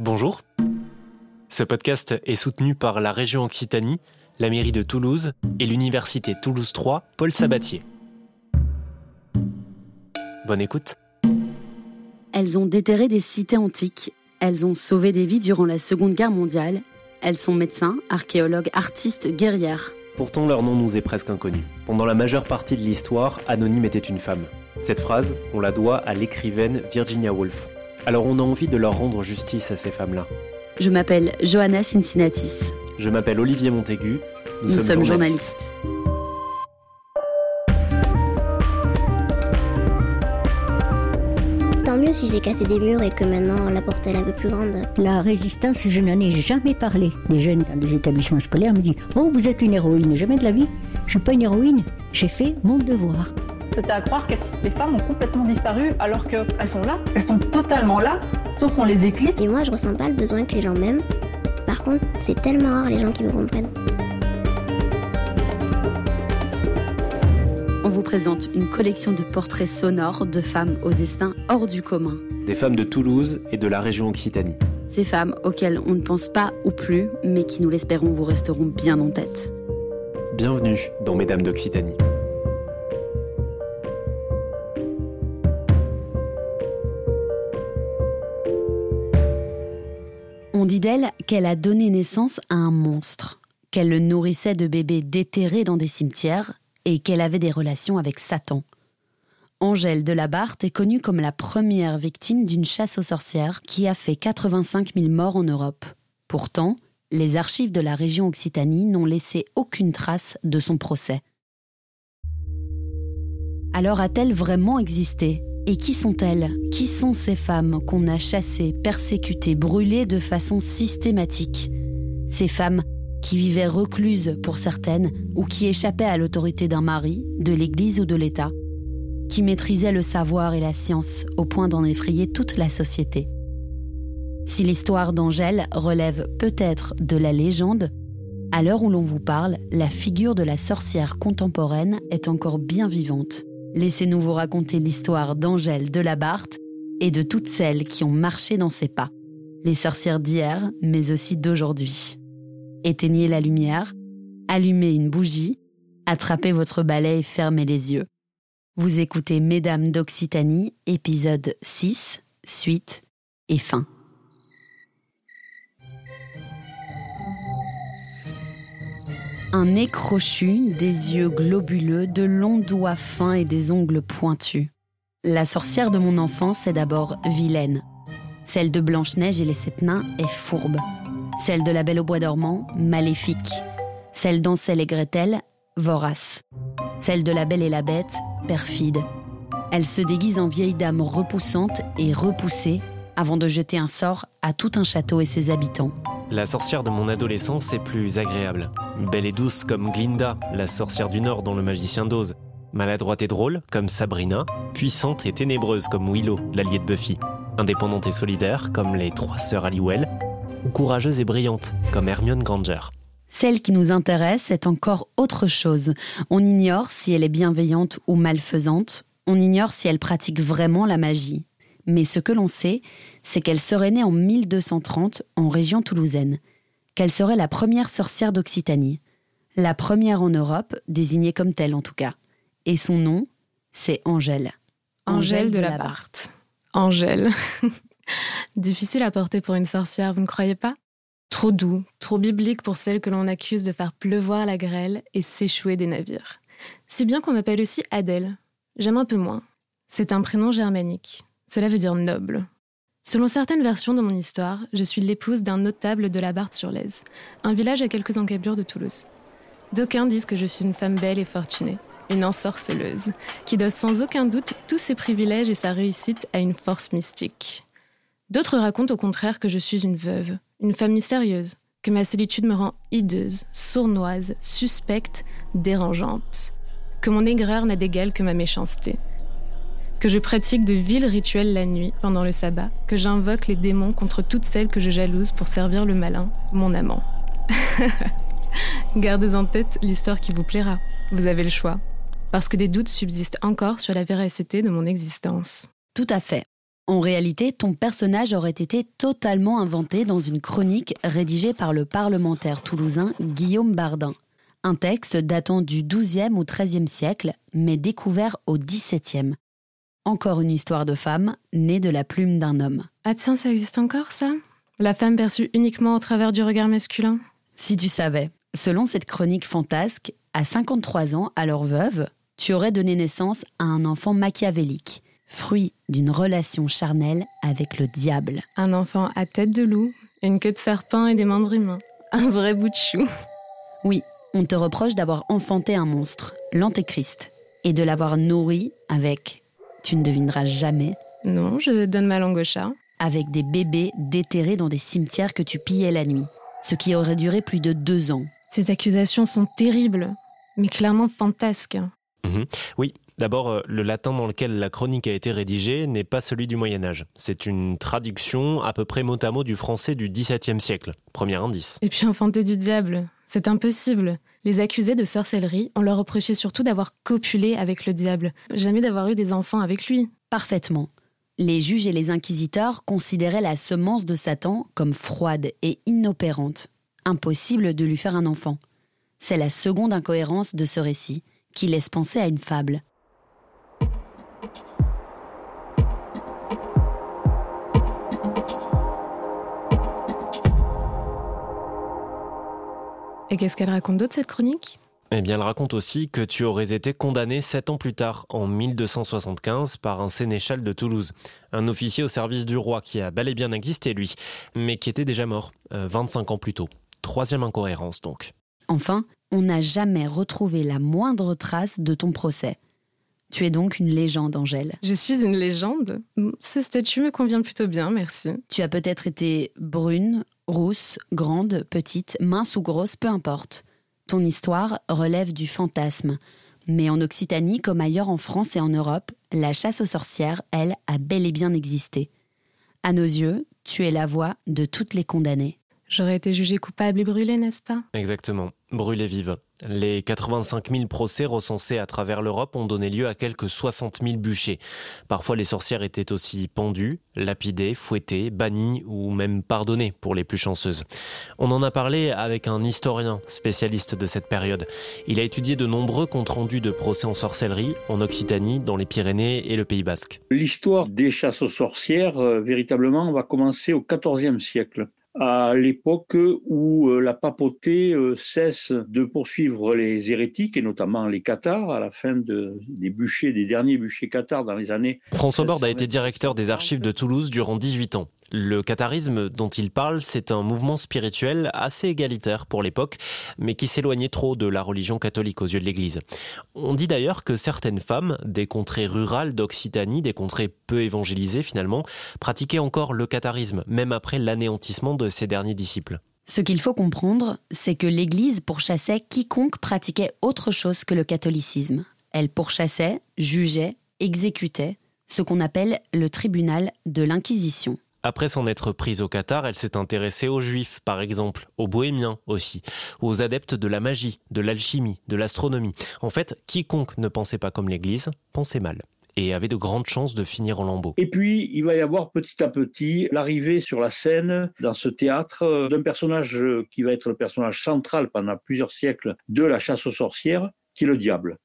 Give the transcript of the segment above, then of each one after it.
Bonjour. Ce podcast est soutenu par la région Occitanie, la mairie de Toulouse et l'université Toulouse 3 Paul Sabatier. Bonne écoute. Elles ont déterré des cités antiques, elles ont sauvé des vies durant la Seconde Guerre mondiale, elles sont médecins, archéologues, artistes, guerrières. Pourtant, leur nom nous est presque inconnu. Pendant la majeure partie de l'histoire, Anonyme était une femme. Cette phrase, on la doit à l'écrivaine Virginia Woolf. Alors on a envie de leur rendre justice à ces femmes-là. Je m'appelle Johanna Cincinnatis. Je m'appelle Olivier Montaigu. Nous, sommes, journalistes. Tant mieux si j'ai cassé des murs et que maintenant la porte est un peu plus grande. La résistance, je n'en ai jamais parlé. Les jeunes dans des établissements scolaires me disent Oh, vous êtes une héroïne. Jamais de la vie. Je ne suis pas une héroïne. J'ai fait mon devoir. C'était à croire que les femmes ont complètement disparu alors qu'elles sont là. Elles sont totalement là, sauf qu'on les éclipse. Et moi, je ressens pas le besoin que les gens m'aiment. Par contre, c'est tellement rare les gens qui me comprennent. On vous présente une collection de portraits sonores de femmes au destin hors du commun. Des femmes de Toulouse et de la région Occitanie. Ces femmes auxquelles on ne pense pas ou plus, mais qui, nous l'espérons, vous resteront bien en tête. Bienvenue dans Mesdames d'Occitanie. Dit d'elle qu'elle a donné naissance à un monstre, qu'elle le nourrissait de bébés déterrés dans des cimetières et qu'elle avait des relations avec Satan. Angèle de la Barthe est connue comme la première victime d'une chasse aux sorcières qui a fait 85 000 morts en Europe. Pourtant, les archives de la région Occitanie n'ont laissé aucune trace de son procès. Alors a-t-elle vraiment existé? Et qui sont-elles? Qui sont ces femmes qu'on a chassées, persécutées, brûlées de façon systématique? Ces femmes qui vivaient recluses pour certaines ou qui échappaient à l'autorité d'un mari, de l'Église ou de l'État, qui maîtrisaient le savoir et la science au point d'en effrayer toute la société. Si l'histoire d'Angèle relève peut-être de la légende, à l'heure où l'on vous parle, la figure de la sorcière contemporaine est encore bien vivante. Laissez-nous vous raconter l'histoire d'Angèle de la Barthe et de toutes celles qui ont marché dans ses pas. Les sorcières d'hier, mais aussi d'aujourd'hui. Éteignez la lumière, allumez une bougie, attrapez votre balai et fermez les yeux. Vous écoutez Mesdames d'Occitanie, épisode 6, suite et fin. Un nez crochu, des yeux globuleux, de longs doigts fins et des ongles pointus. La sorcière de mon enfance est d'abord vilaine. Celle de Blanche-Neige et les sept nains est fourbe. Celle de la Belle au bois dormant, maléfique. Celle d'Ansel et Gretel, vorace. Celle de la Belle et la Bête, perfide. Elle se déguise en vieille dame repoussante et repoussée avant de jeter un sort à tout un château et ses habitants. La sorcière de mon adolescence est plus agréable. Belle et douce comme Glinda, la sorcière du Nord dans Le Magicien d'Oz. Maladroite et drôle comme Sabrina. Puissante et ténébreuse comme Willow, l'allié de Buffy. Indépendante et solidaire comme les trois sœurs Halliwell. Ou courageuse et brillante comme Hermione Granger. Celle qui nous intéresse est encore autre chose. On ignore si elle est bienveillante ou malfaisante. On ignore si elle pratique vraiment la magie. Mais ce que l'on sait, c'est qu'elle serait née en 1230 en région toulousaine, qu'elle serait la première sorcière d'Occitanie, la première en Europe, désignée comme telle en tout cas. Et son nom, c'est Angèle. Angèle de la Barthe. Angèle. Difficile à porter pour une sorcière, vous ne croyez pas? Trop doux, trop biblique pour celle que l'on accuse de faire pleuvoir la grêle et s'échouer des navires. Si bien qu'on m'appelle aussi Adèle. J'aime un peu moins. C'est un prénom germanique. Cela veut dire noble. Selon certaines versions de mon histoire, je suis l'épouse d'un notable de la Barthe-sur-Lèze, un village à quelques encablures de Toulouse. D'aucuns disent que je suis une femme belle et fortunée, une ensorceleuse, qui doit sans aucun doute tous ses privilèges et sa réussite à une force mystique. D'autres racontent au contraire que je suis une veuve, une femme mystérieuse, que ma solitude me rend hideuse, sournoise, suspecte, dérangeante, que mon aigreur n'a d'égal que ma méchanceté, que je pratique de vils rituels la nuit pendant le sabbat, que j'invoque les démons contre toutes celles que je jalouse pour servir le malin, mon amant. Gardez en tête l'histoire qui vous plaira. Vous avez le choix. Parce que des doutes subsistent encore sur la véracité de mon existence. Tout à fait. En réalité, ton personnage aurait été totalement inventé dans une chronique rédigée par le parlementaire toulousain Guillaume Bardin. Un texte datant du XIIe ou XIIIe siècle, mais découvert au XVIIe. Encore une histoire de femme, née de la plume d'un homme. Ah tiens, ça existe encore ça? La femme perçue uniquement au travers du regard masculin? Si tu savais, selon cette chronique fantasque, à 53 ans, alors veuve, tu aurais donné naissance à un enfant machiavélique, fruit d'une relation charnelle avec le diable. Un enfant à tête de loup, une queue de serpent et des membres humains. Un vrai bout de chou. Oui, on te reproche d'avoir enfanté un monstre, l'antéchrist, et de l'avoir nourri avec, tu ne devineras jamais, Non, je donne ma langue au chat. avec des bébés déterrés dans des cimetières que tu pillais la nuit, ce qui aurait duré plus de deux ans. Ces accusations sont terribles, mais clairement fantasques. Mhm. Oui, d'abord, euh, le latin dans lequel la chronique a été rédigée n'est pas celui du Moyen Âge. C'est une traduction à peu près mot à mot du français du XVIIe siècle. Premier indice. Et puis enfanter du diable, c'est impossible. Les accusés de sorcellerie, on leur reprochait surtout d'avoir copulé avec le diable, jamais d'avoir eu des enfants avec lui. Parfaitement. Les juges et les inquisiteurs considéraient la semence de Satan comme froide et inopérante. Impossible de lui faire un enfant. C'est la seconde incohérence de ce récit, qui laisse penser à une fable. Et qu'est-ce qu'elle raconte d'autre, cette chronique? Eh bien, elle raconte aussi que tu aurais été condamné sept ans plus tard, en 1275, par un sénéchal de Toulouse. Un officier au service du roi qui a bel et bien existé, lui, mais qui était déjà mort, euh, 25 ans plus tôt. Troisième incohérence, donc. Enfin, on n'a jamais retrouvé la moindre trace de ton procès. Tu es donc une légende, Angèle. Je suis une légende. Ce statut me convient plutôt bien, merci. Tu as peut-être été brune, rousse, grande, petite, mince ou grosse, peu importe. Ton histoire relève du fantasme. Mais en Occitanie, comme ailleurs en France et en Europe, la chasse aux sorcières, elle, a bel et bien existé. À nos yeux, tu es la voix de toutes les condamnées. J'aurais été jugée coupable et brûlée, n'est-ce pas? Exactement. Brûlée vive. Les 85 000 procès recensés à travers l'Europe ont donné lieu à quelques 60 000 bûchers. Parfois, les sorcières étaient aussi pendues, lapidées, fouettées, bannies ou même pardonnées pour les plus chanceuses. On en a parlé avec un historien spécialiste de cette période. Il a étudié de nombreux comptes rendus de procès en sorcellerie en Occitanie, dans les Pyrénées et le Pays Basque. L'histoire des chasses aux sorcières, euh, véritablement, va commencer au XIVe siècle à l'époque où euh, la papauté euh, cesse de poursuivre les hérétiques, et notamment les cathares, à la fin de- des bûchers, des derniers bûchers cathares dans les années François Borde a été directeur des archives de Toulouse durant 18 ans. Le catharisme dont il parle, c'est un mouvement spirituel assez égalitaire pour l'époque, mais qui s'éloignait trop de la religion catholique aux yeux de l'Église. On dit d'ailleurs que certaines femmes des contrées rurales d'Occitanie, des contrées peu évangélisées finalement, pratiquaient encore le catharisme, même après l'anéantissement de ses derniers disciples. Ce qu'il faut comprendre, c'est que l'Église pourchassait quiconque pratiquait autre chose que le catholicisme. Elle pourchassait, jugeait, exécutait, ce qu'on appelle le tribunal de l'Inquisition. Après s'en être prise au Qatar, elle s'est intéressée aux juifs, par exemple, aux bohémiens aussi, aux adeptes de la magie, de l'alchimie, de l'astronomie. En fait, quiconque ne pensait pas comme l'Église pensait mal et avait de grandes chances de finir en lambeaux. Et puis, il va y avoir petit à petit l'arrivée sur la scène, dans ce théâtre, euh, d'un personnage euh, qui va être le personnage central pendant plusieurs siècles de la chasse aux sorcières, qui est le diable.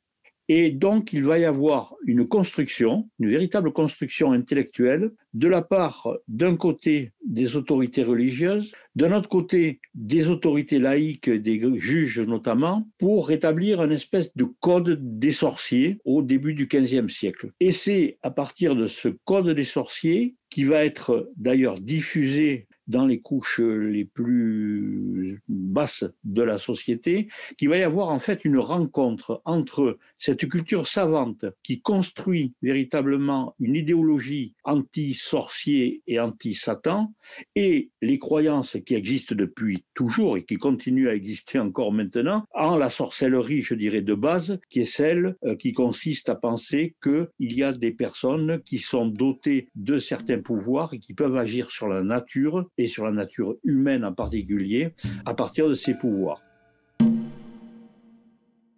Et donc, il va y avoir une construction, une véritable construction intellectuelle, de la part d'un côté des autorités religieuses, d'un autre côté des autorités laïques, des juges notamment, pour rétablir une espèce de code des sorciers au début du XVe siècle. Et c'est à partir de ce code des sorciers qui va être d'ailleurs diffusé dans les couches les plus basses de la société, qu'il va y avoir en fait une rencontre entre cette culture savante qui construit véritablement une idéologie anti-sorcier et anti-Satan et les croyances qui existent depuis toujours et qui continuent à exister encore maintenant en la sorcellerie, je dirais, de base, qui est celle euh, qui consiste à penser qu'il y a des personnes qui sont dotées de certains pouvoirs et qui peuvent agir sur la nature et sur la nature humaine en particulier à partir de ces pouvoirs.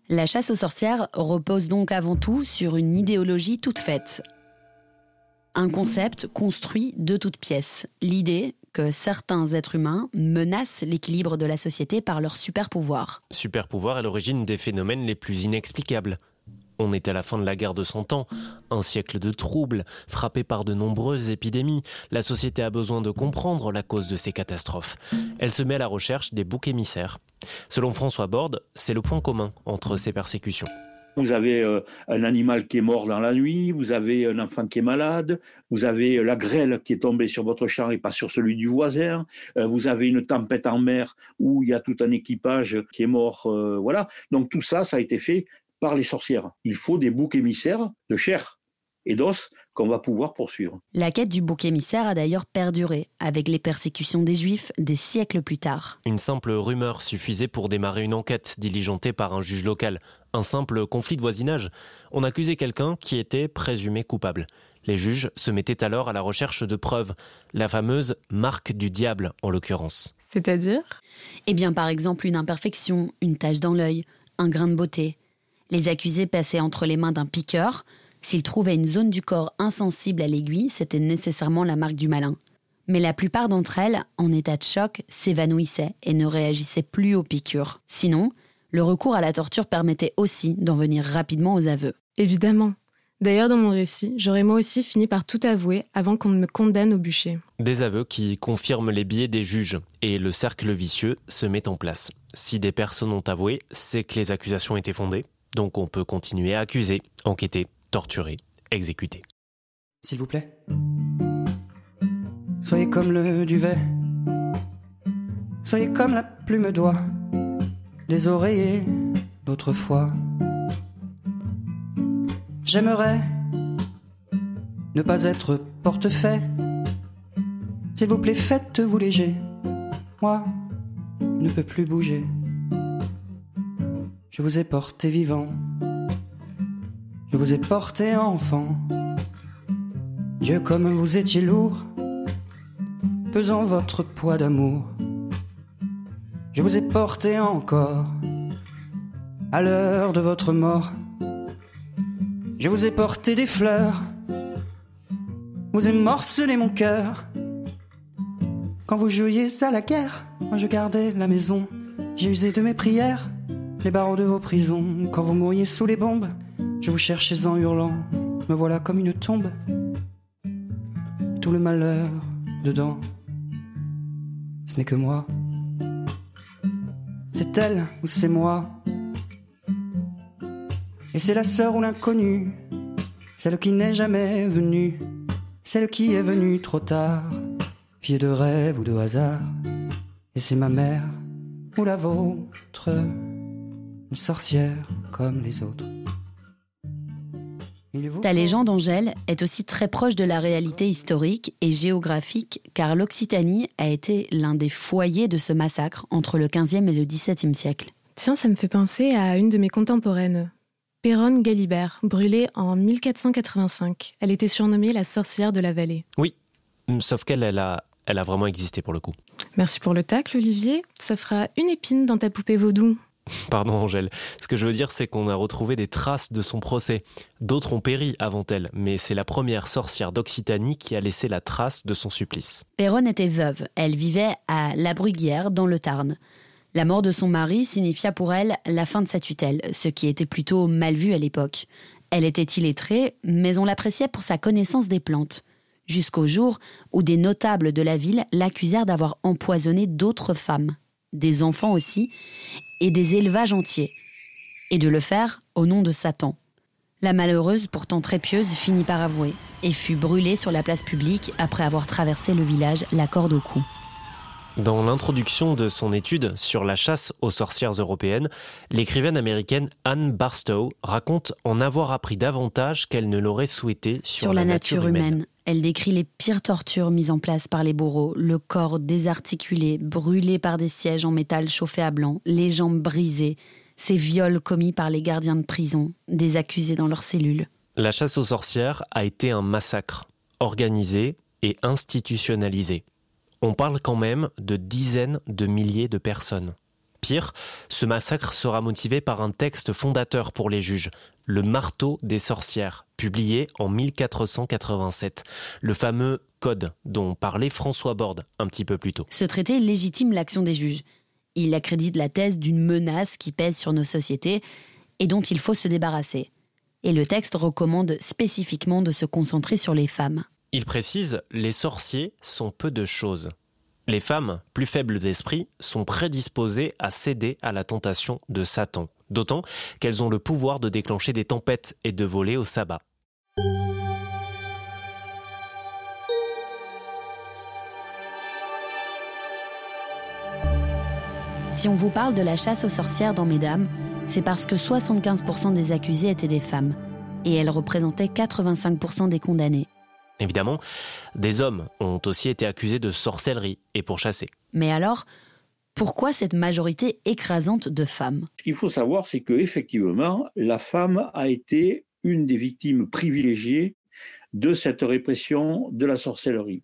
La chasse aux sorcières repose donc avant tout sur une idéologie toute faite. un concept construit de toutes pièces. L'idée que certains êtres humains menacent l'équilibre de la société par leur super pouvoir. Super pouvoir est l'origine des phénomènes les plus inexplicables. On est à la fin de la guerre de Cent Ans, un siècle de troubles, frappé par de nombreuses épidémies. La société a besoin de comprendre la cause de ces catastrophes. Elle se met à la recherche des boucs émissaires. Selon François Borde, c'est le point commun entre ces persécutions. Vous avez euh, un animal qui est mort dans la nuit, vous avez un enfant qui est malade, vous avez euh, la grêle qui est tombée sur votre champ et pas sur celui du voisin, euh, vous avez une tempête en mer où il y a tout un équipage qui est mort, voilà. Donc tout ça, ça a été fait par les sorcières. Il faut des boucs émissaires de chair et d'os qu'on va pouvoir poursuivre. La quête du bouc émissaire a d'ailleurs perduré avec les persécutions des Juifs des siècles plus tard. Une simple rumeur suffisait pour démarrer une enquête diligentée par un juge local. Un simple conflit de voisinage. On accusait quelqu'un qui était présumé coupable. Les juges se mettaient alors à la recherche de preuves, la fameuse marque du diable en l'occurrence. C'est-à-dire? Eh bien par exemple une imperfection, une tache dans l'œil, un grain de beauté. Les accusés passaient entre les mains d'un piqueur. S'ils trouvaient une zone du corps insensible à l'aiguille, c'était nécessairement la marque du malin. Mais la plupart d'entre elles, en état de choc, s'évanouissaient et ne réagissaient plus aux piqûres. Sinon, le recours à la torture permettait aussi d'en venir rapidement aux aveux. Évidemment. D'ailleurs, dans mon récit, j'aurais moi aussi fini par tout avouer avant qu'on ne me condamne au bûcher. Des aveux qui confirment les biais des juges et le cercle vicieux se met en place. Si des personnes ont avoué, c'est que les accusations étaient fondées. Donc on peut continuer à accuser, enquêter, torturer, exécuter. S'il vous plaît. Soyez comme le duvet. Soyez comme la plume d'oie des oreillers d'autrefois. J'aimerais ne pas être portefait. S'il vous plaît, faites-vous léger. Moi, ne peux plus bouger. Je vous ai porté vivant. Je vous ai porté enfant. Dieu, comme vous étiez lourd, pesant votre poids d'amour. Je vous ai porté encore à l'heure de votre mort. Je vous ai porté des fleurs, vous avez morcelé mon cœur. Quand vous jouiez à la guerre, moi je gardais la maison. J'ai usé de mes prières les barreaux de vos prisons. Quand vous mouriez sous les bombes, je vous cherchais en hurlant. Me voilà comme une tombe. Tout le malheur dedans, ce n'est que moi. C'est elle ou c'est moi. Et c'est la sœur ou l'inconnu, celle qui n'est jamais venue, celle qui est venue trop tard, pied de rêve ou de hasard. Et c'est ma mère ou la vôtre une sorcière comme les autres. Ta légende, Angèle, est aussi très proche de la réalité historique et géographique, car l'Occitanie a été l'un des foyers de ce massacre entre le 15e et le 17e siècle. Tiens, ça me fait penser à une de mes contemporaines, Péronne Galibert, brûlée en 1485. Elle était surnommée la sorcière de la vallée. Oui, sauf qu'elle elle a, elle a vraiment existé pour le coup. Merci pour le tacle, Olivier. Ça fera une épine dans ta poupée vaudou. Pardon Angèle. Ce que je veux dire, c'est qu'on a retrouvé des traces de son procès. D'autres ont péri avant elle, mais c'est la première sorcière d'Occitanie qui a laissé la trace de son supplice. Péronne était veuve. Elle vivait à La Bruguière, dans le Tarn. La mort de son mari signifia pour elle la fin de sa tutelle, ce qui était plutôt mal vu à l'époque. Elle était illettrée, mais on l'appréciait pour sa connaissance des plantes. Jusqu'au jour où des notables de la ville l'accusèrent d'avoir empoisonné d'autres femmes, des enfants aussi, et des élevages entiers, et de le faire au nom de Satan. La malheureuse, pourtant très pieuse, finit par avouer et fut brûlée sur la place publique après avoir traversé le village la corde au cou. Dans l'introduction de son étude sur la chasse aux sorcières européennes, l'écrivaine américaine Anne Barstow raconte en avoir appris davantage qu'elle ne l'aurait souhaité sur, la, nature, humaine. Elle décrit les pires tortures mises en place par les bourreaux, le corps désarticulé, brûlé par des sièges en métal chauffés à blanc, les jambes brisées, ces viols commis par les gardiens de prison, des accusés dans leurs cellules. La chasse aux sorcières a été un massacre, organisé et institutionnalisé. On parle quand même de dizaines de milliers de personnes. Pire, ce massacre sera motivé par un texte fondateur pour les juges, Le marteau des sorcières, publié en 1487, le fameux code dont parlait François Borde un petit peu plus tôt. Ce traité légitime l'action des juges. Il accrédite la thèse d'une menace qui pèse sur nos sociétés et dont il faut se débarrasser. Et le texte recommande spécifiquement de se concentrer sur les femmes. Il précise Les sorciers sont peu de choses. Les femmes, plus faibles d'esprit, sont prédisposées à céder à la tentation de Satan, d'autant qu'elles ont le pouvoir de déclencher des tempêtes et de voler au sabbat. Si on vous parle de la chasse aux sorcières dans Mesdames, c'est parce que 75% des accusés étaient des femmes, et elles représentaient 85% des condamnés. Évidemment, des hommes ont aussi été accusés de sorcellerie et pourchassés. Mais alors, pourquoi cette majorité écrasante de femmes? Ce qu'il faut savoir, c'est que effectivement, la femme a été une des victimes privilégiées de cette répression de la sorcellerie.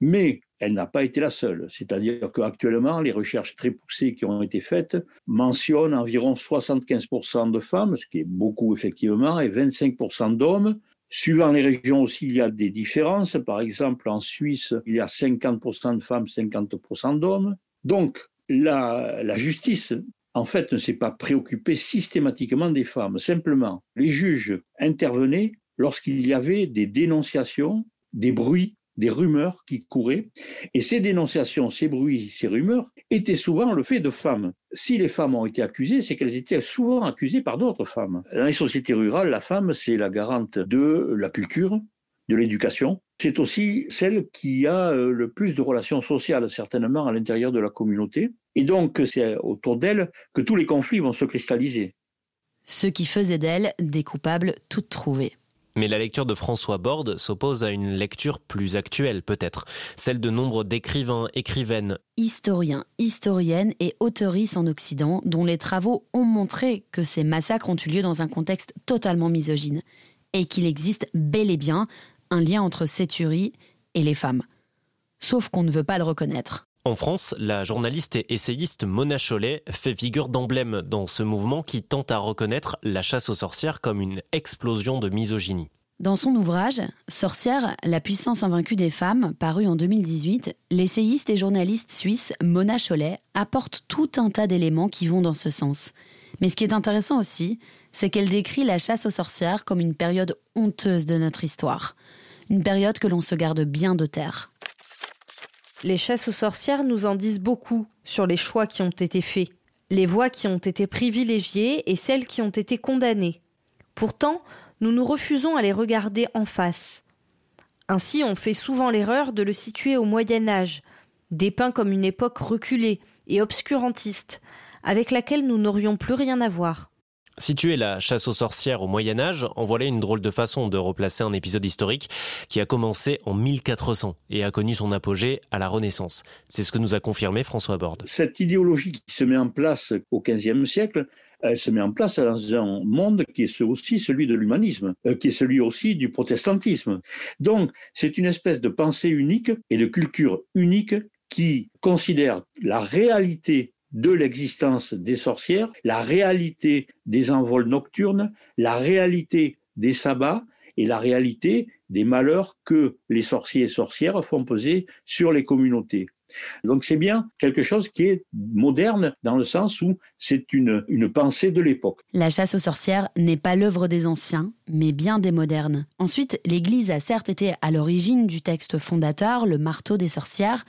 Mais elle n'a pas été la seule. C'est-à-dire qu'actuellement, les recherches très poussées qui ont été faites mentionnent environ 75% de femmes, ce qui est beaucoup effectivement, et 25% d'hommes. Suivant les régions aussi, il y a des différences. Par exemple, en Suisse, il y a 50% de femmes, 50% d'hommes. Donc, la, justice, en fait, ne s'est pas préoccupée systématiquement des femmes. Simplement, les juges intervenaient lorsqu'il y avait des dénonciations, des bruits des rumeurs qui couraient. Et ces dénonciations, ces bruits, ces rumeurs étaient souvent le fait de femmes. Si les femmes ont été accusées, c'est qu'elles étaient souvent accusées par d'autres femmes. Dans les sociétés rurales, la femme, c'est la garante de la culture, de l'éducation. C'est aussi celle qui a euh, le plus de relations sociales, certainement, à l'intérieur de la communauté. Et donc, c'est autour d'elle que tous les conflits vont se cristalliser. Ce qui faisait d'elle des coupables toutes trouvées. Mais la lecture de François Borde s'oppose à une lecture plus actuelle peut-être, celle de nombre d'écrivains, écrivaines, historiens, historiennes et autoristes en Occident dont les travaux ont montré que ces massacres ont eu lieu dans un contexte totalement misogyne et qu'il existe bel et bien un lien entre ces tueries et les femmes. Sauf qu'on ne veut pas le reconnaître. En France, la journaliste et essayiste Mona Chollet fait figure d'emblème dans ce mouvement qui tente à reconnaître la chasse aux sorcières comme une explosion de misogynie. Dans son ouvrage Sorcière, la puissance invaincue des femmes, paru en 2018, l'essayiste et journaliste suisse Mona Chollet apporte tout un tas d'éléments qui vont dans ce sens. Mais ce qui est intéressant aussi, c'est qu'elle décrit la chasse aux sorcières comme une période honteuse de notre histoire. Une période que l'on se garde bien de terre. Les chasses aux sorcières nous en disent beaucoup sur les choix qui ont été faits, les voies qui ont été privilégiées et celles qui ont été condamnées. Pourtant, nous nous refusons à les regarder en face. Ainsi, on fait souvent l'erreur de le situer au Moyen Âge, dépeint comme une époque reculée et obscurantiste, avec laquelle nous n'aurions plus rien à voir. Situer la chasse aux sorcières au Moyen Âge, en voilà une drôle de façon de replacer un épisode historique qui a commencé en 1400 et a connu son apogée à la Renaissance. C'est ce que nous a confirmé François Borde. Cette idéologie qui se met en place au XVe siècle, elle se met en place dans un monde qui est aussi celui de l'humanisme, euh, qui est celui aussi du protestantisme. Donc, c'est une espèce de pensée unique et de culture unique qui considère la réalité de l'existence des sorcières, la réalité des envols nocturnes, la réalité des sabbats et la réalité des malheurs que les sorciers et sorcières font peser sur les communautés. Donc c'est bien quelque chose qui est moderne dans le sens où c'est une, une pensée de l'époque. La chasse aux sorcières n'est pas l'œuvre des anciens, mais bien des modernes. Ensuite, l'Église a certes été à l'origine du texte fondateur, le marteau des sorcières,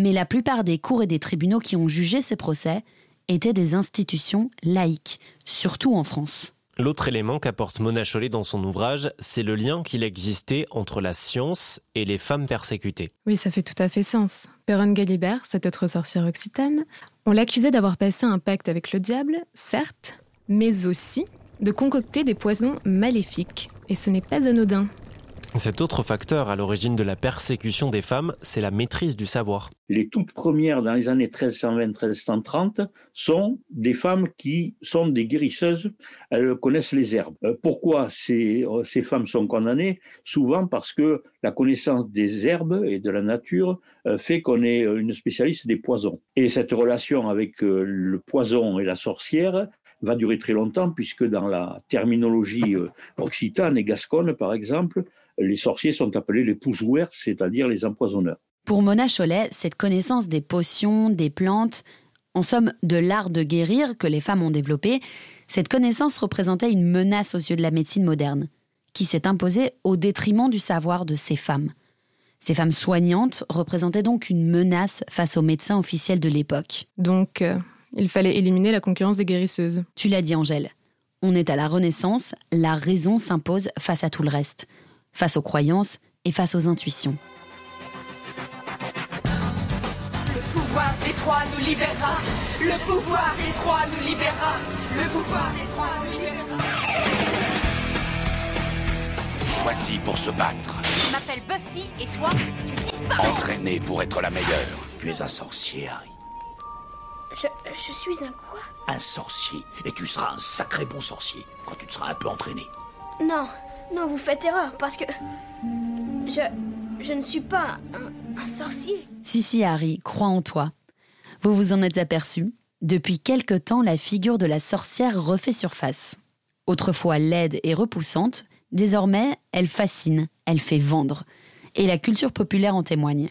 mais la plupart des cours et des tribunaux qui ont jugé ces procès étaient des institutions laïques, surtout en France. L'autre élément qu'apporte Mona Chollet dans son ouvrage, c'est le lien qu'il existait entre la science et les femmes persécutées. Oui, ça fait tout à fait sens. Perron Galibert, cette autre sorcière occitane, on l'accusait d'avoir passé un pacte avec le diable, certes, mais aussi de concocter des poisons maléfiques. Et ce n'est pas anodin. Cet autre facteur à l'origine de la persécution des femmes, c'est la maîtrise du savoir. Les toutes premières dans les années 1320-1330 sont des femmes qui sont des guérisseuses, elles connaissent les herbes. Euh, pourquoi ces, euh, ces femmes sont condamnées? Souvent parce que la connaissance des herbes et de la nature euh, fait qu'on est une spécialiste des poisons. Et cette relation avec le poison et la sorcière va durer très longtemps, puisque dans la terminologie occitane et gasconne, par exemple, les sorciers sont appelés les pousouers, c'est-à-dire les empoisonneurs. Pour Mona Cholet, cette connaissance des potions, des plantes, en somme de l'art de guérir que les femmes ont développé, cette connaissance représentait une menace aux yeux de la médecine moderne, qui s'est imposée au détriment du savoir de ces femmes. Ces femmes soignantes représentaient donc une menace face aux médecins officiels de l'époque. Donc, euh, il fallait éliminer la concurrence des guérisseuses. Tu l'as dit, Angèle. On est à la Renaissance, la raison s'impose face à tout le reste, face aux croyances et face aux intuitions. Le pouvoir des trois nous libérera. Le pouvoir des trois nous libérera. Le pouvoir des trois nous libérera. Choisi pour se battre. Je m'appelle Buffy et toi, tu disparais. Entraîné pour être la meilleure. Tu es un sorcier, Harry. Je, je suis un quoi? Un sorcier. Et tu seras un sacré bon sorcier quand tu te seras un peu entraîné. Non, non, vous faites erreur parce que. Je. Je ne suis pas un, un sorcier. Si, si, Harry, crois en toi. Vous vous en êtes aperçu Depuis quelque temps, la figure de la sorcière refait surface. Autrefois laide et repoussante, désormais, elle fascine, elle fait vendre. Et la culture populaire en témoigne.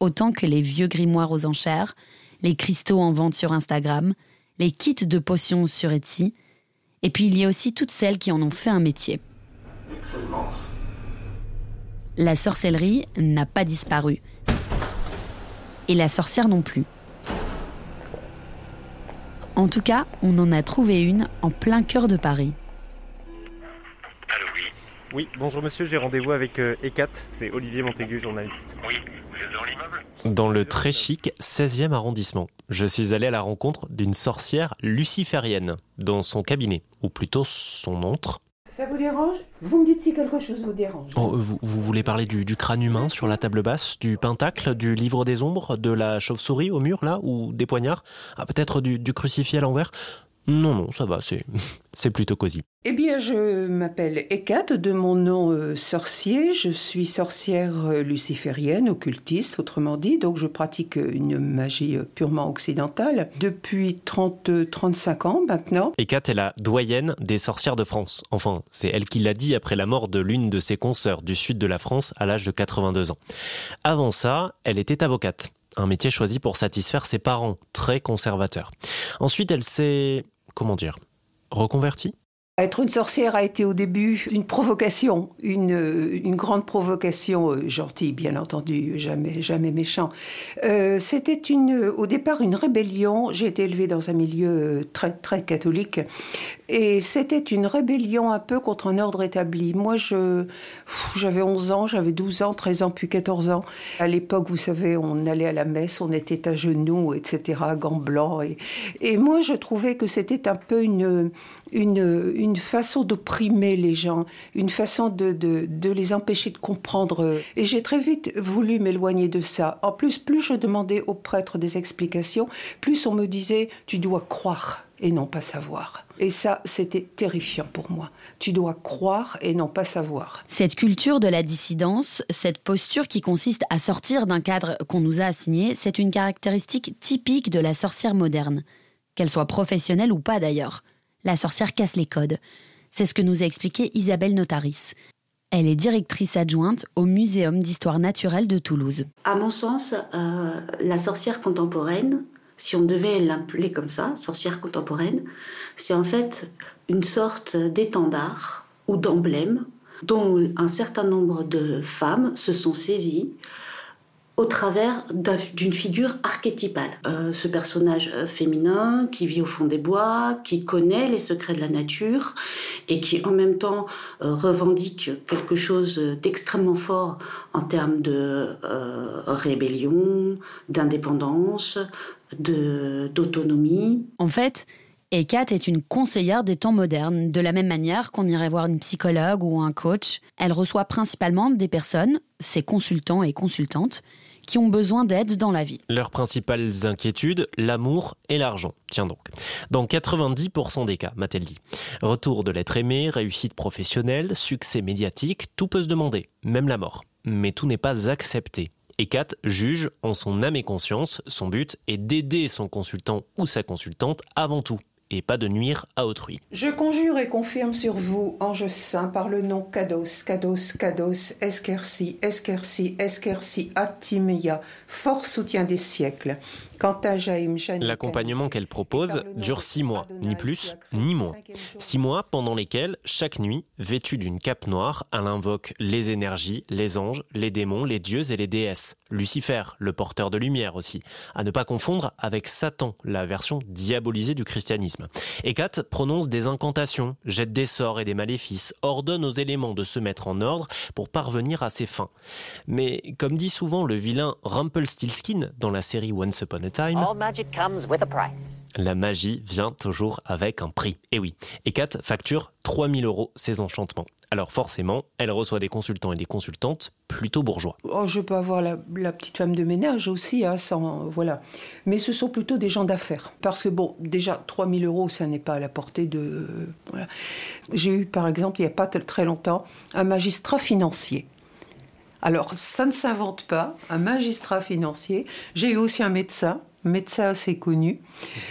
Autant que les vieux grimoires aux enchères, les cristaux en vente sur Instagram, les kits de potions sur Etsy, et puis il y a aussi toutes celles qui en ont fait un métier. Excellence. La sorcellerie n'a pas disparu. Et la sorcière non plus. En tout cas, on en a trouvé une en plein cœur de Paris. Allô, oui Oui, bonjour monsieur, j'ai rendez-vous avec euh, ECAT, c'est Olivier Montaigu, journaliste. Oui, vous êtes dans l'immeuble? Dans le très chic 16e arrondissement, je suis allé à la rencontre d'une sorcière luciférienne dans son cabinet, ou plutôt son ontre. Ça vous dérange? Vous me dites si quelque chose vous dérange. Oh, euh, vous, voulez parler du, du crâne humain sur la table basse, du pentacle, du livre des ombres, de la chauve-souris au mur là, ou des poignards? Ah, peut-être du, du crucifix à l'envers? Non, non, ça va, c'est, c'est plutôt cosy. Eh bien, je m'appelle Hécate, de mon nom euh, sorcier. Je suis sorcière euh, luciférienne, occultiste, autrement dit. Donc, je pratique euh, une magie euh, purement occidentale depuis 30, euh, 35 ans maintenant. Hécate est la doyenne des sorcières de France. Enfin, c'est elle qui l'a dit après la mort de l'une de ses consoeurs du sud de la France à l'âge de 82 ans. Avant ça, elle était avocate. Un métier choisi pour satisfaire ses parents, très conservateurs. Ensuite, elle s'est, comment dire, reconvertie Être une sorcière a été au début une provocation, une, grande provocation, euh, gentille bien entendu, jamais, jamais méchant. Euh, C'était au départ une rébellion. J'ai été élevée dans un milieu euh, très, très catholique. Et c'était une rébellion un peu contre un ordre établi. Moi, j'avais 11 ans, j'avais 12 ans, 13 ans, puis 14 ans. À l'époque, vous savez, on allait à la messe, on était à genoux, etc., gants blancs. Et, moi, je trouvais que c'était un peu une façon d'opprimer les gens, une façon de, de les empêcher de comprendre. Et j'ai très vite voulu m'éloigner de ça. En plus, plus je demandais aux prêtres des explications, plus on me disait, tu dois croire et non pas savoir. Et ça, c'était terrifiant pour moi. Tu dois croire et non pas savoir. Cette culture de la dissidence, cette posture qui consiste à sortir d'un cadre qu'on nous a assigné, c'est une caractéristique typique de la sorcière moderne. Qu'elle soit professionnelle ou pas d'ailleurs. La sorcière casse les codes. C'est ce que nous a expliqué Isabelle Notaris. Elle est directrice adjointe au Muséum d'histoire naturelle de Toulouse. À mon sens, euh, la sorcière contemporaine, si on devait l'appeler comme ça, sorcière contemporaine, c'est en fait une sorte d'étendard ou d'emblème dont un certain nombre de femmes se sont saisies au travers d'un- d'une figure archétypale. Euh, ce personnage euh, féminin qui vit au fond des bois, qui connaît les secrets de la nature et qui en même temps euh, revendique quelque chose d'extrêmement fort en termes de rébellion, d'indépendance, d'autonomie. En fait, Ekat est une conseillère des temps modernes, de la même manière qu'on irait voir une psychologue ou un coach. Elle reçoit principalement des personnes, ses consultants et consultantes, qui ont besoin d'aide dans la vie. Leurs principales inquiétudes, l'amour et l'argent. Tiens donc. Dans 90% des cas, m'a-t-elle dit. Retour de l'être aimé, réussite professionnelle, succès médiatique, tout peut se demander, même la mort. Mais tout n'est pas accepté. Et Kat juge en son âme et conscience, son but est d'aider son consultant ou sa consultante avant tout, et pas de nuire à autrui. Je conjure et confirme sur vous, ange saint, par le nom Kados, Kados, Kados, Esquerci, Esquerci, Esquerci, Atimeia, fort soutien des siècles. L'accompagnement qu'elle propose dure six mois, ni plus ni moins. Six mois pendant lesquels, chaque nuit, vêtue d'une cape noire, elle invoque les énergies, les anges, les démons, les dieux et les déesses. Lucifer, le porteur de lumière aussi. À ne pas confondre avec Satan, la version diabolisée du christianisme. Kat prononce des incantations, jette des sorts et des maléfices, ordonne aux éléments de se mettre en ordre pour parvenir à ses fins. Mais comme dit souvent le vilain Rumpelstiltskin dans la série Once Upon a Time, la magie vient toujours avec un prix. Et oui, Kat facture 3000 euros ses enchantements. Alors forcément, elle reçoit des consultants et des consultantes plutôt bourgeois. Oh, je peux avoir la, petite femme de ménage aussi, hein, sans, voilà. Mais ce sont plutôt des gens d'affaires. Parce que bon, déjà, 3000 euros, ça n'est pas à la portée de... voilà. J'ai eu, par exemple, il n'y a pas très longtemps, un magistrat financier. Alors, ça ne s'invente pas, un magistrat financier. J'ai eu aussi un médecin médecin assez connu.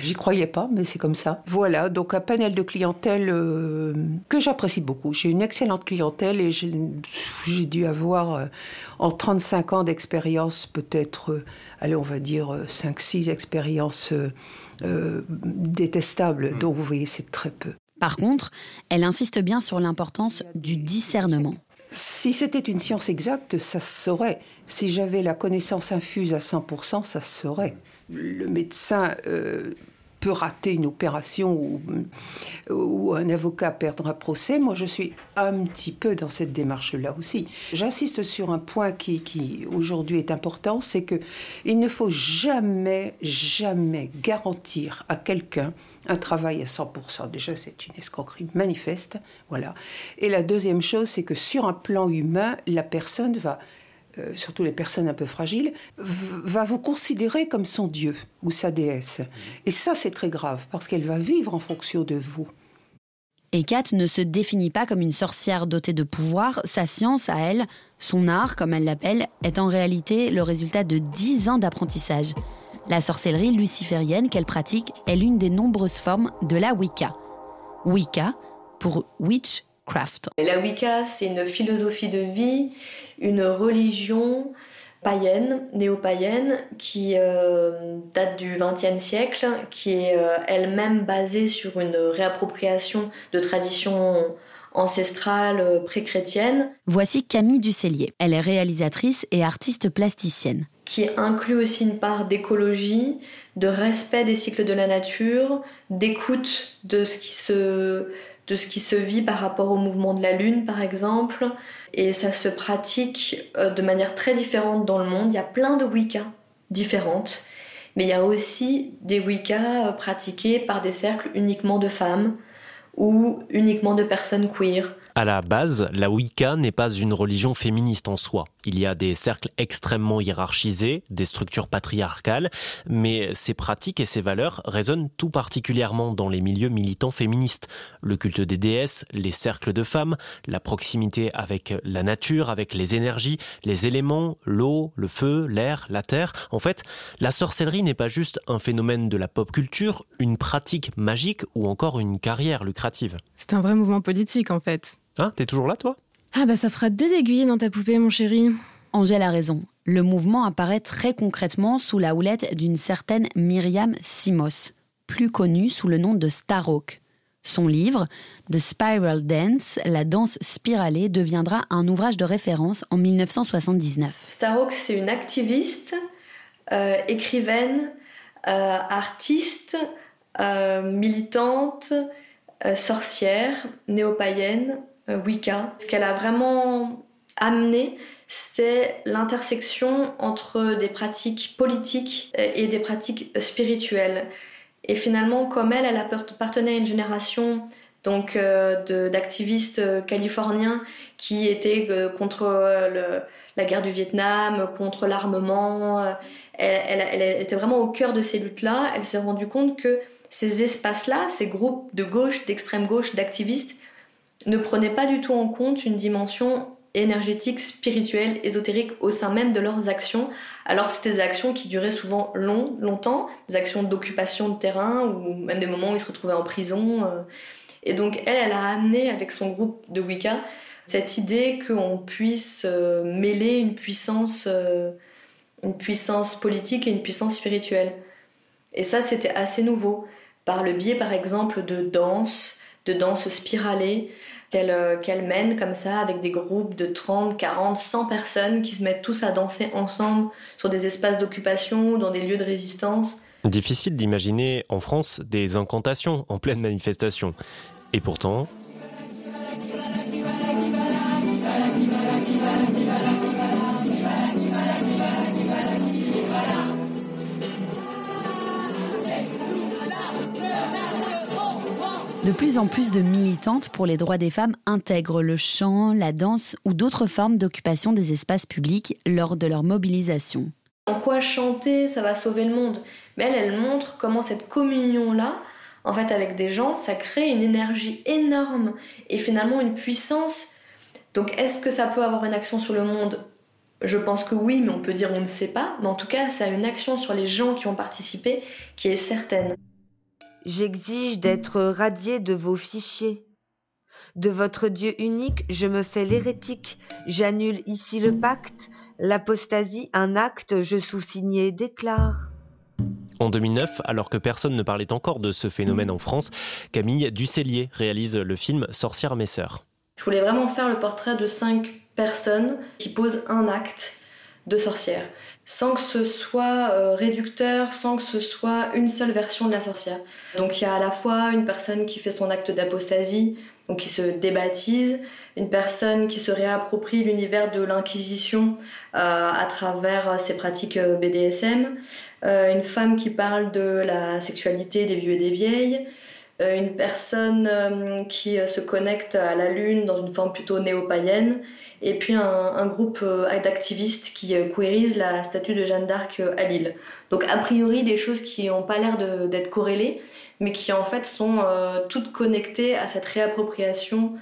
J'y croyais pas, mais c'est comme ça. Voilà, donc un panel de clientèle euh, que j'apprécie beaucoup. J'ai une excellente clientèle et j'ai dû avoir euh, en 35 ans d'expérience, peut-être, euh, allez, on va dire 5-6 expériences détestables. Donc vous voyez, c'est très peu. Par contre, elle insiste bien sur l'importance du discernement. Si c'était une science exacte, ça se saurait. Si j'avais la connaissance infuse à 100%, ça se saurait le médecin euh, peut rater une opération ou, un avocat perdre un procès, moi je suis un petit peu dans cette démarche-là aussi. J'insiste sur un point qui, qui aujourd'hui est important, c'est que il ne faut jamais, jamais garantir à quelqu'un un travail à 100%. Déjà, c'est une escroquerie manifeste, voilà. Et la deuxième chose, c'est que sur un plan humain, la personne va euh, surtout les personnes un peu fragiles, va vous considérer comme son Dieu ou sa déesse. Et ça, c'est très grave, parce qu'elle va vivre en fonction de vous. Et Kat ne se définit pas comme une sorcière dotée de pouvoir. Sa science, à elle, son art, comme elle l'appelle, est en réalité le résultat de dix ans d'apprentissage. La sorcellerie luciférienne qu'elle pratique est l'une des nombreuses formes de la Wicca. Wicca, pour Witch la Wicca, c'est une philosophie de vie, une religion païenne, néo-païenne, qui euh, date du XXe siècle, qui est euh, elle-même basée sur une réappropriation de traditions ancestrales euh, pré-chrétiennes. Voici Camille Ducellier. Elle est réalisatrice et artiste plasticienne. Qui inclut aussi une part d'écologie, de respect des cycles de la nature, d'écoute de ce qui se de ce qui se vit par rapport au mouvement de la Lune, par exemple. Et ça se pratique euh, de manière très différente dans le monde. Il y a plein de Wicca différentes, mais il y a aussi des Wicca euh, pratiqués par des cercles uniquement de femmes ou uniquement de personnes queer. À la base, la Wicca n'est pas une religion féministe en soi. Il y a des cercles extrêmement hiérarchisés, des structures patriarcales, mais ces pratiques et ces valeurs résonnent tout particulièrement dans les milieux militants féministes. Le culte des déesses, les cercles de femmes, la proximité avec la nature, avec les énergies, les éléments, l'eau, le feu, l'air, la terre. En fait, la sorcellerie n'est pas juste un phénomène de la pop culture, une pratique magique ou encore une carrière lucrative. C'est un vrai mouvement politique en fait. Hein, t'es toujours là, toi? Ah bah ça fera deux aiguilles dans ta poupée, mon chéri. Angèle a raison. Le mouvement apparaît très concrètement sous la houlette d'une certaine Myriam Simos, plus connue sous le nom de Starhawk. Son livre, The Spiral Dance, la danse spiralée, deviendra un ouvrage de référence en 1979. Starhawk, c'est une activiste, euh, écrivaine, euh, artiste, euh, militante, sorcière, néo-païenne, euh, Wicca. Ce qu'elle a vraiment amené, c'est l'intersection entre des pratiques politiques et des pratiques spirituelles. Et finalement, comme elle, elle appartenait à une génération donc euh, d'activistes californiens qui étaient euh, contre la guerre du Vietnam, contre l'armement. Elle, était vraiment au cœur de ces luttes-là. Elle s'est rendue compte que ces espaces-là, ces groupes de gauche, d'extrême gauche, d'activistes, ne prenait pas du tout en compte une dimension énergétiques, spirituelles, ésotériques au sein même de leurs actions, alors que c'était des actions qui duraient souvent long, longtemps, des actions d'occupation de terrain ou même des moments où ils se retrouvaient en prison. euh. Et donc elle, elle a amené avec son groupe de Wicca cette idée qu'on puisse euh, mêler une puissance, euh, une puissance politique et une puissance spirituelle. Et ça, c'était assez nouveau, par le biais par exemple de danse, de danse spiralée, qu'elle euh, qu'elle mène comme ça avec des groupes de 30, 40, 100 personnes qui se mettent tous à danser ensemble sur des espaces d'occupation ou dans des lieux de résistance. Difficile d'imaginer en France des incantations en pleine manifestation. Et pourtant, De plus en plus de militantes pour les droits des femmes intègrent le chant, la danse ou d'autres formes d'occupation des espaces publics lors de leur mobilisation. En quoi chanter, ça va sauver le monde? Mais elle, elle montre comment cette communion-là, en fait, avec des gens, ça crée une énergie énorme et finalement une puissance. Donc, est-ce que ça peut avoir une action sur le monde? Je pense que oui, mais on peut dire on ne sait pas. Mais en tout cas, ça a une action sur les gens qui ont participé qui est certaine. J'exige d'être radié de vos fichiers. De votre Dieu unique, je me fais l'hérétique. J'annule ici le pacte. L'apostasie, un acte, je sous-signé déclare. En 2009, alors que personne ne parlait encore de ce phénomène en France, Camille Ducellier réalise le film Sorcière mes sœurs. Je voulais vraiment faire le portrait de cinq personnes qui posent un acte de sorcière, sans que ce soit euh, réducteur, sans que ce soit une seule version de la sorcière. Donc il y a à la fois une personne qui fait son acte d'apostasie, donc qui se débaptise, une personne qui se réapproprie l'univers de l'Inquisition euh, à travers ses pratiques euh, BDSM, une femme qui parle de la sexualité des vieux et des vieilles, une personne euh, qui euh, se connecte à la lune dans une forme plutôt néo-païenne, et puis un, groupe euh, d'activistes qui euh, queerisent la statue de Jeanne d'Arc euh, à Lille. Donc a priori des choses qui n'ont pas l'air d'être corrélées, mais qui en fait sont euh, toutes connectées à cette réappropriation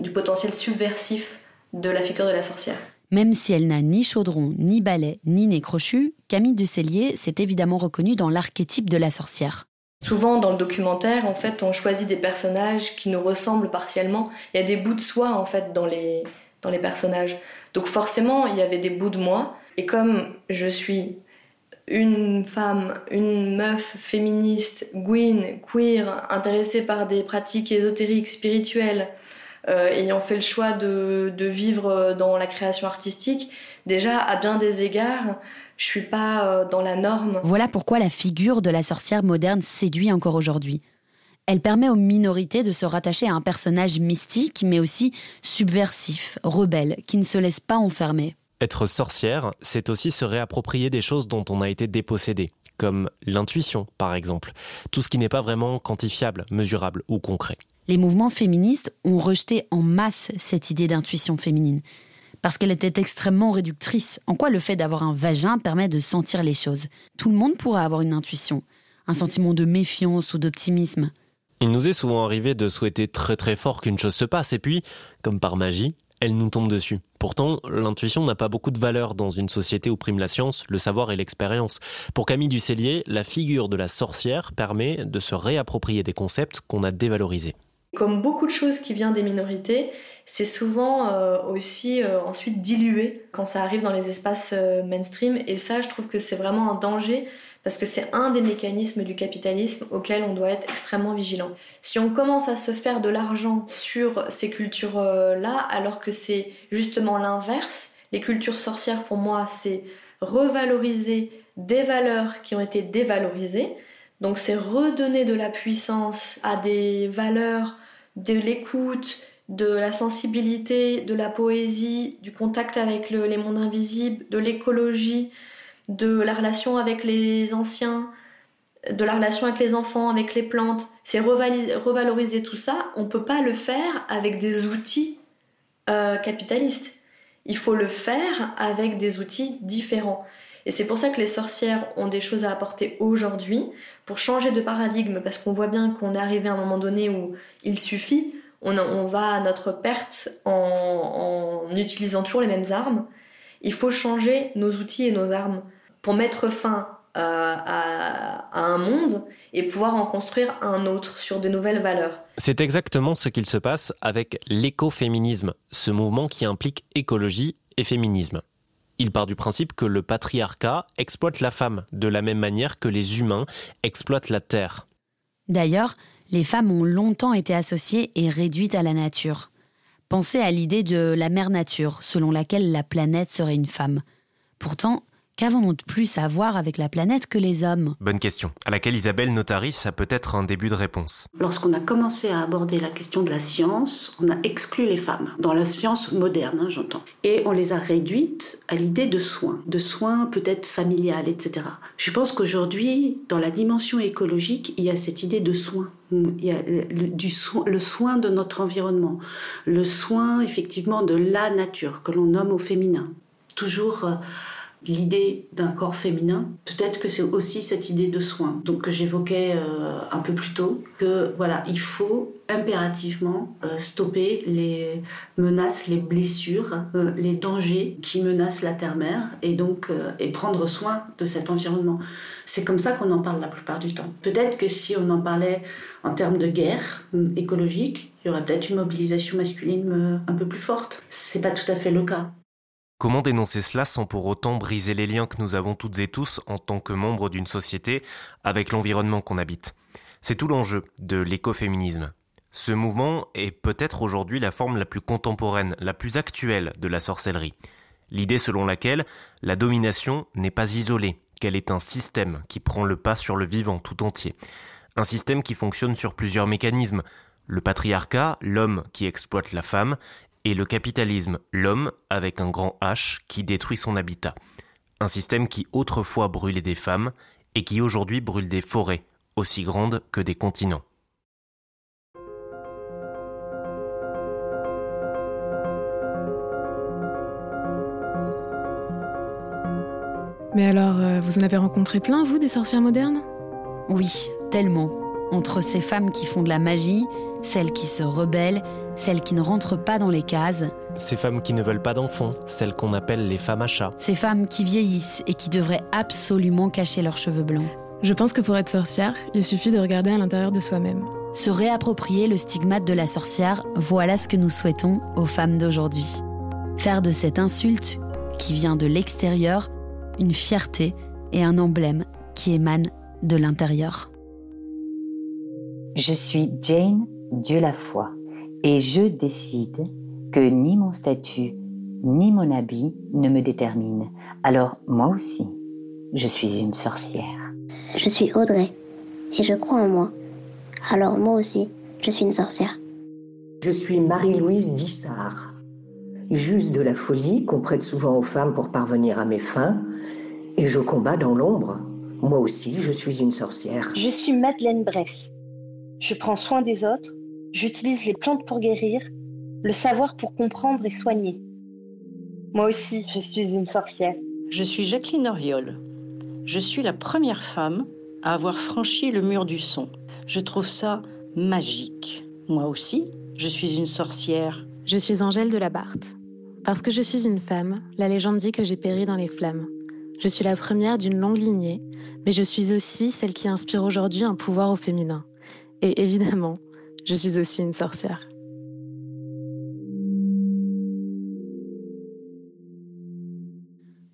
du potentiel subversif de la figure de la sorcière. Même si elle n'a ni chaudron, ni balai, ni nez crochu, Camille Ducellier s'est évidemment reconnue dans l'archétype de la sorcière. Souvent dans le documentaire, en fait, on choisit des personnages qui nous ressemblent partiellement. Il y a des bouts de soi en fait dans les dans les personnages. Donc forcément, il y avait des bouts de moi. Et comme je suis une femme, une meuf féministe, gwyn, queer, intéressée par des pratiques ésotériques, spirituelles, euh, ayant fait le choix de, de vivre dans la création artistique, déjà à bien des égards, je suis pas euh, dans la norme. Voilà pourquoi la figure de la sorcière moderne séduit encore aujourd'hui. Elle permet aux minorités de se rattacher à un personnage mystique, mais aussi subversif, rebelle, qui ne se laisse pas enfermer. Être sorcière, c'est aussi se réapproprier des choses dont on a été dépossédé, comme l'intuition par exemple, tout ce qui n'est pas vraiment quantifiable, mesurable ou concret. Les mouvements féministes ont rejeté en masse cette idée d'intuition féminine, parce qu'elle était extrêmement réductrice. En quoi le fait d'avoir un vagin permet de sentir les choses? Tout le monde pourra avoir une intuition, un sentiment de méfiance ou d'optimisme. Il nous est souvent arrivé de souhaiter très très fort qu'une chose se passe et puis, comme par magie, elle nous tombe dessus. Pourtant, l'intuition n'a pas beaucoup de valeur dans une société où prime la science, le savoir et l'expérience. Pour Camille Ducellier, la figure de la sorcière permet de se réapproprier des concepts qu'on a dévalorisés. Comme beaucoup de choses qui viennent des minorités, c'est souvent euh, aussi euh, ensuite dilué quand ça arrive dans les espaces euh, mainstream. Et ça, je trouve que c'est vraiment un danger parce que c'est un des mécanismes du capitalisme auquel on doit être extrêmement vigilant. Si on commence à se faire de l'argent sur ces cultures-là, alors que c'est justement l'inverse, les cultures sorcières pour moi, c'est revaloriser des valeurs qui ont été dévalorisées. Donc c'est redonner de la puissance à des valeurs de l'écoute, de la sensibilité, de la poésie, du contact avec le- les mondes invisibles, de l'écologie, de la relation avec les anciens, de la relation avec les enfants, avec les plantes. C'est revaloriser tout ça. On ne peut pas le faire avec des outils euh, capitalistes. Il faut le faire avec des outils différents. Et c'est pour ça que les sorcières ont des choses à apporter aujourd'hui pour changer de paradigme, parce qu'on voit bien qu'on est arrivé à un moment donné où il suffit, on, va à notre perte en, en utilisant toujours les mêmes armes. Il faut changer nos outils et nos armes pour mettre fin euh, à, à, un monde et pouvoir en construire un autre sur de nouvelles valeurs. C'est exactement ce qu'il se passe avec l'écoféminisme, ce mouvement qui implique écologie et féminisme. Il part du principe que le patriarcat exploite la femme de la même manière que les humains exploitent la terre. D'ailleurs, les femmes ont longtemps été associées et réduites à la nature. Pensez à l'idée de la mère nature, selon laquelle la planète serait une femme. Pourtant, Qu'avons-nous de plus à voir avec la planète que les hommes? Bonne question, à laquelle Isabelle Notaris a peut-être un début de réponse. Lorsqu'on a commencé à aborder la question de la science, on a exclu les femmes, dans la science moderne, hein, j'entends. Et on les a réduites à l'idée de soins, de soins peut-être familiales, etc. Je pense qu'aujourd'hui, dans la dimension écologique, il y a cette idée de soins. Il y a le, du soin, le soin de notre environnement, le soin effectivement de la nature, que l'on nomme au féminin. Toujours... Euh, l'idée d'un corps féminin, peut-être que c'est aussi cette idée de soin, donc que j'évoquais euh, un peu plus tôt, que voilà, il faut impérativement euh, stopper les menaces, les blessures, euh, les dangers qui menacent la terre-mère et donc et prendre soin de cet environnement. C'est comme ça qu'on en parle la plupart du temps. Peut-être que si on en parlait en termes de guerre écologique, il y aurait peut-être une mobilisation masculine un peu plus forte. C'est pas tout à fait le cas. Comment dénoncer cela sans pour autant briser les liens que nous avons toutes et tous en tant que membres d'une société avec l'environnement qu'on habite? C'est tout l'enjeu de l'écoféminisme. Ce mouvement est peut-être aujourd'hui la forme la plus contemporaine, la plus actuelle de la sorcellerie. L'idée selon laquelle la domination n'est pas isolée, qu'elle est un système qui prend le pas sur le vivant tout entier. Un système qui fonctionne sur plusieurs mécanismes. Le patriarcat, l'homme qui exploite la femme, et le capitalisme, l'homme avec un grand H qui détruit son habitat. Un système qui autrefois brûlait des femmes et qui aujourd'hui brûle des forêts, aussi grandes que des continents. Mais alors, euh, vous en avez rencontré plein, vous, des sorcières modernes? Oui, tellement. Entre ces femmes qui font de la magie, celles qui se rebellent, celles qui ne rentrent pas dans les cases. Ces femmes qui ne veulent pas d'enfants, celles qu'on appelle les femmes à chat. Ces femmes qui vieillissent et qui devraient absolument cacher leurs cheveux blancs. Je pense que pour être sorcière, il suffit de regarder à l'intérieur de soi-même. Se réapproprier le stigmate de la sorcière, voilà ce que nous souhaitons aux femmes d'aujourd'hui. Faire de cette insulte, qui vient de l'extérieur, une fierté et un emblème qui émane de l'intérieur. Je suis Jane Dieu la foi et je décide que ni mon statut ni mon habit ne me déterminent. Alors moi aussi, je suis une sorcière. Je suis Audrey et je crois en moi. Alors moi aussi, je suis une sorcière. Je suis Marie-Louise Dissard. J'use de la folie qu'on prête souvent aux femmes pour parvenir à mes fins, et je combats dans l'ombre. Moi aussi, je suis une sorcière. Je suis Madeleine Bress. Je prends soin des autres, j'utilise les plantes pour guérir, le savoir pour comprendre et soigner. Moi aussi, je suis une sorcière. Je suis Jacqueline Oriol. Je suis la première femme à avoir franchi le mur du son. Je trouve ça magique. Moi aussi, je suis une sorcière. Je suis Angèle de la Barthe. Parce que je suis une femme, la légende dit que j'ai péri dans les flammes. Je suis la première d'une longue lignée, mais je suis aussi celle qui inspire aujourd'hui un pouvoir au féminin. Et évidemment, je suis aussi une sorcière.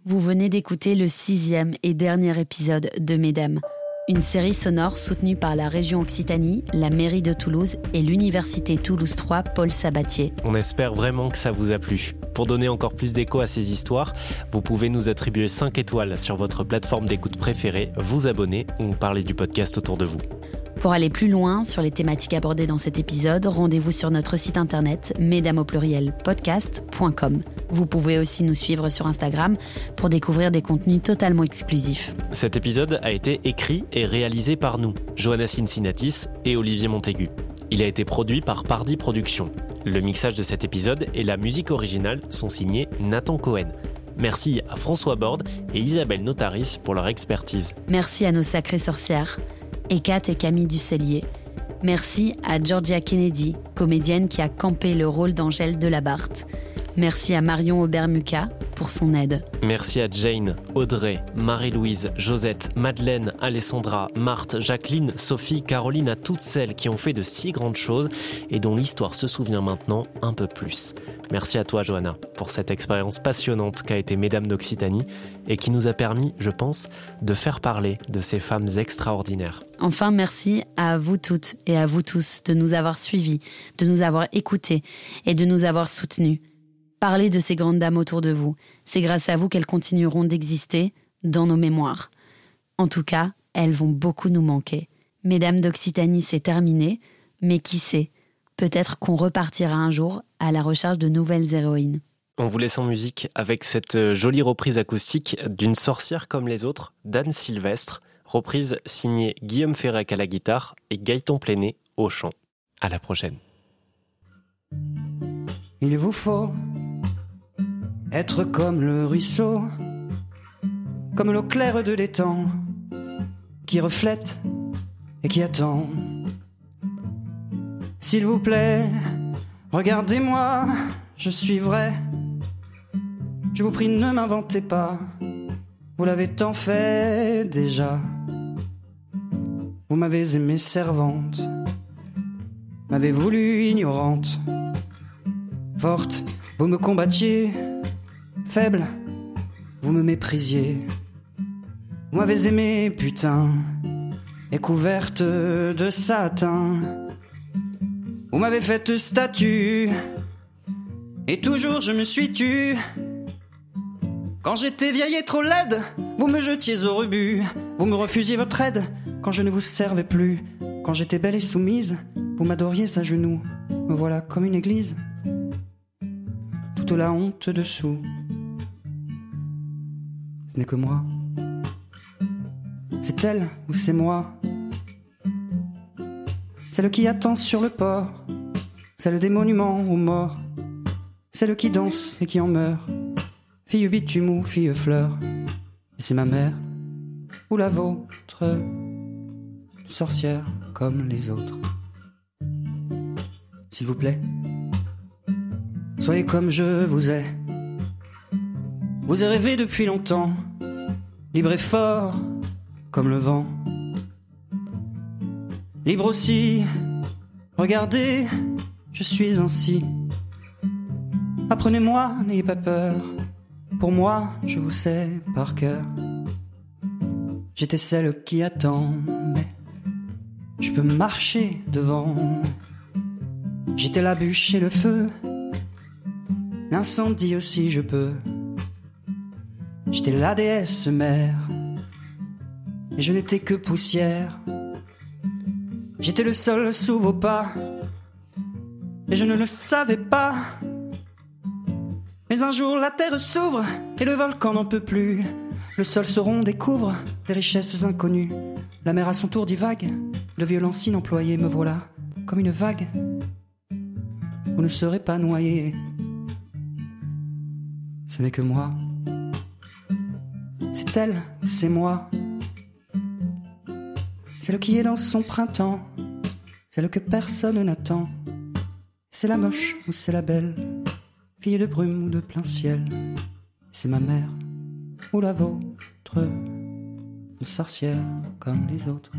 Vous venez d'écouter le sixième et dernier épisode de Mesdames, une série sonore soutenue par la région Occitanie, la mairie de Toulouse et l'université Toulouse 3 Paul Sabatier. On espère vraiment que ça vous a plu. Pour donner encore plus d'écho à ces histoires, vous pouvez nous attribuer 5 étoiles sur votre plateforme d'écoute préférée, vous abonner ou parler du podcast autour de vous. Pour aller plus loin sur les thématiques abordées dans cet épisode, rendez-vous sur notre site internet mesdames au pluriel podcast.com. Vous pouvez aussi nous suivre sur Instagram pour découvrir des contenus totalement exclusifs. Cet épisode a été écrit et réalisé par nous, Johanna Cincinnatis et Olivier Montaigu. Il a été produit par Pardi Productions. Le mixage de cet épisode et la musique originale sont signés Nathan Cohen. Merci à François Borde et Isabelle Notaris pour leur expertise. Merci à nos sacrées sorcières. Ekat et Camille Ducellier, Merci à Georgia Kennedy, comédienne qui a campé le rôle d'Angèle Delabarthe. Merci à Marion Aubert-Muca pour son aide. Merci à Jane, Audrey, Marie-Louise, Josette, Madeleine, Alessandra, Marthe, Jacqueline, Sophie, Caroline, à toutes celles qui ont fait de si grandes choses et dont l'histoire se souvient maintenant un peu plus. Merci à toi, Johanna, pour cette expérience passionnante qu'a été Mesdames d'Occitanie et qui nous a permis, je pense, de faire parler de ces femmes extraordinaires. Enfin, merci à vous toutes et à vous tous de nous avoir suivis, de nous avoir écoutés et de nous avoir soutenus. Parlez de ces grandes dames autour de vous. C'est grâce à vous qu'elles continueront d'exister dans nos mémoires. En tout cas, elles vont beaucoup nous manquer. Mesdames d'Occitanie, c'est terminé, mais qui sait Peut-être qu'on repartira un jour à la recherche de nouvelles héroïnes. On vous laisse en musique avec cette jolie reprise acoustique d'une sorcière comme les autres, d'Anne Sylvestre, reprise signée Guillaume Ferrec à la guitare et Gaëtan Plenet au chant. À la prochaine. Il vous faut être comme le ruisseau, comme l'eau claire de l'étang, qui reflète et qui attend. S'il vous plaît, regardez-moi, je suis vrai. Je vous prie, ne m'inventez pas, vous l'avez tant fait déjà. Vous m'avez aimé servante, m'avez voulu ignorante, forte, vous me combattiez Faible, vous me méprisiez. Vous m'avez aimé, putain, et couverte de satin. Vous m'avez fait statue, et toujours je me suis tu. Quand j'étais vieille et trop laide, vous me jetiez au rebut. Vous me refusiez votre aide quand je ne vous servais plus. Quand j'étais belle et soumise, vous m'adoriez à genoux. Me voilà comme une église, toute la honte dessous ce n'est que moi. C'est elle ou c'est moi. Celle qui attend sur le port, celle des monuments aux morts, celle qui danse et qui en meurt, fille bitume ou fille fleur, et c'est ma mère ou la vôtre, sorcière comme les autres. S'il vous plaît, soyez comme je vous ai. Vous avez rêvé depuis longtemps, libre et fort comme le vent. Libre aussi, regardez, je suis ainsi. Apprenez-moi, n'ayez pas peur, pour moi, je vous sais par cœur. J'étais celle qui attend, mais je peux marcher devant. J'étais la bûche et le feu, l'incendie aussi je peux. J'étais la déesse mère, et je n'étais que poussière. J'étais le sol sous vos pas, et je ne le savais pas. Mais un jour la terre s'ouvre, et le volcan n'en peut plus. Le sol se rond découvre des richesses inconnues. La mer à son tour divague, le violent signe employé me voilà comme une vague. Vous ne serez pas noyé, ce n'est que moi. C'est elle, c'est moi. Celle qui est dans son printemps, celle que personne n'attend. C'est la moche ou c'est la belle, fille de brume ou de plein ciel. C'est ma mère ou la vôtre, une sorcière comme les autres.